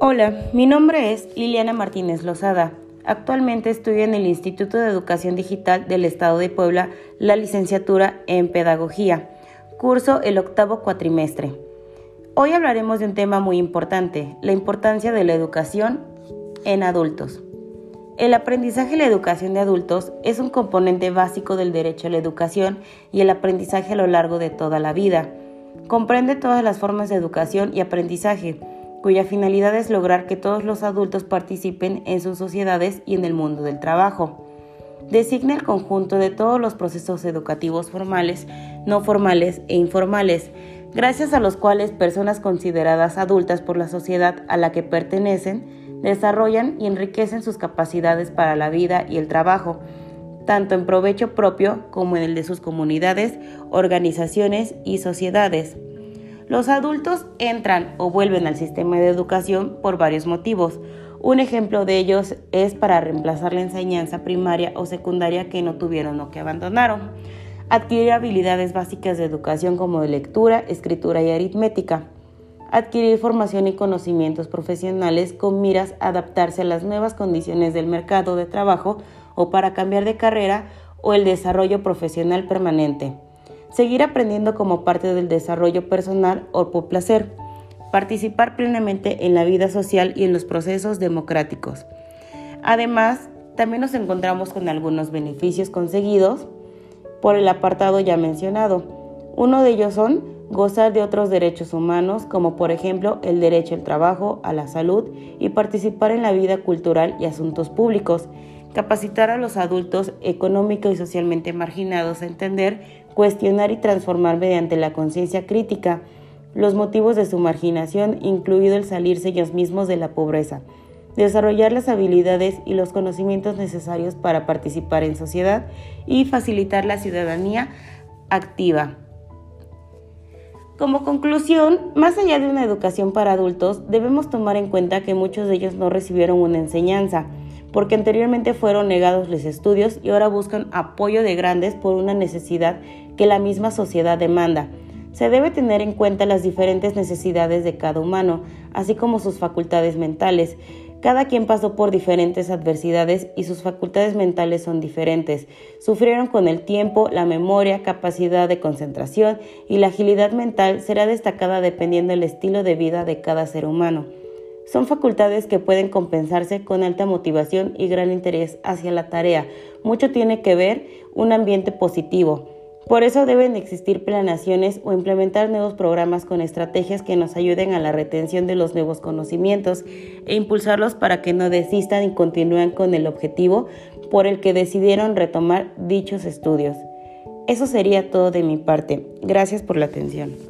Hola, mi nombre es Liliana Martínez Lozada. Actualmente estudio en el Instituto de Educación Digital del Estado de Puebla la licenciatura en Pedagogía. Curso el octavo cuatrimestre. Hoy hablaremos de un tema muy importante, la importancia de la educación en adultos. El aprendizaje y la educación de adultos es un componente básico del derecho a la educación y el aprendizaje a lo largo de toda la vida. Comprende todas las formas de educación y aprendizaje cuya finalidad es lograr que todos los adultos participen en sus sociedades y en el mundo del trabajo. Designa el conjunto de todos los procesos educativos formales, no formales e informales, gracias a los cuales personas consideradas adultas por la sociedad a la que pertenecen desarrollan y enriquecen sus capacidades para la vida y el trabajo, tanto en provecho propio como en el de sus comunidades, organizaciones y sociedades. Los adultos entran o vuelven al sistema de educación por varios motivos. Un ejemplo de ellos es para reemplazar la enseñanza primaria o secundaria que no tuvieron o que abandonaron. Adquirir habilidades básicas de educación como lectura, escritura y aritmética. Adquirir formación y conocimientos profesionales con miras a adaptarse a las nuevas condiciones del mercado de trabajo o para cambiar de carrera o el desarrollo profesional permanente seguir aprendiendo como parte del desarrollo personal o por placer, participar plenamente en la vida social y en los procesos democráticos. Además, también nos encontramos con algunos beneficios conseguidos por el apartado ya mencionado. Uno de ellos son gozar de otros derechos humanos, como por ejemplo el derecho al trabajo, a la salud y participar en la vida cultural y asuntos públicos, capacitar a los adultos económico y socialmente marginados a entender cuestionar y transformar mediante la conciencia crítica los motivos de su marginación, incluido el salirse ellos mismos de la pobreza, desarrollar las habilidades y los conocimientos necesarios para participar en sociedad y facilitar la ciudadanía activa. Como conclusión, más allá de una educación para adultos, debemos tomar en cuenta que muchos de ellos no recibieron una enseñanza, porque anteriormente fueron negados los estudios y ahora buscan apoyo de grandes por una necesidad que la misma sociedad demanda. Se debe tener en cuenta las diferentes necesidades de cada humano, así como sus facultades mentales. Cada quien pasó por diferentes adversidades y sus facultades mentales son diferentes. Sufrieron con el tiempo, la memoria, capacidad de concentración y la agilidad mental será destacada dependiendo del estilo de vida de cada ser humano. Son facultades que pueden compensarse con alta motivación y gran interés hacia la tarea. Mucho tiene que ver un ambiente positivo. Por eso deben existir planeaciones o implementar nuevos programas con estrategias que nos ayuden a la retención de los nuevos conocimientos e impulsarlos para que no desistan y continúen con el objetivo por el que decidieron retomar dichos estudios. Eso sería todo de mi parte. Gracias por la atención.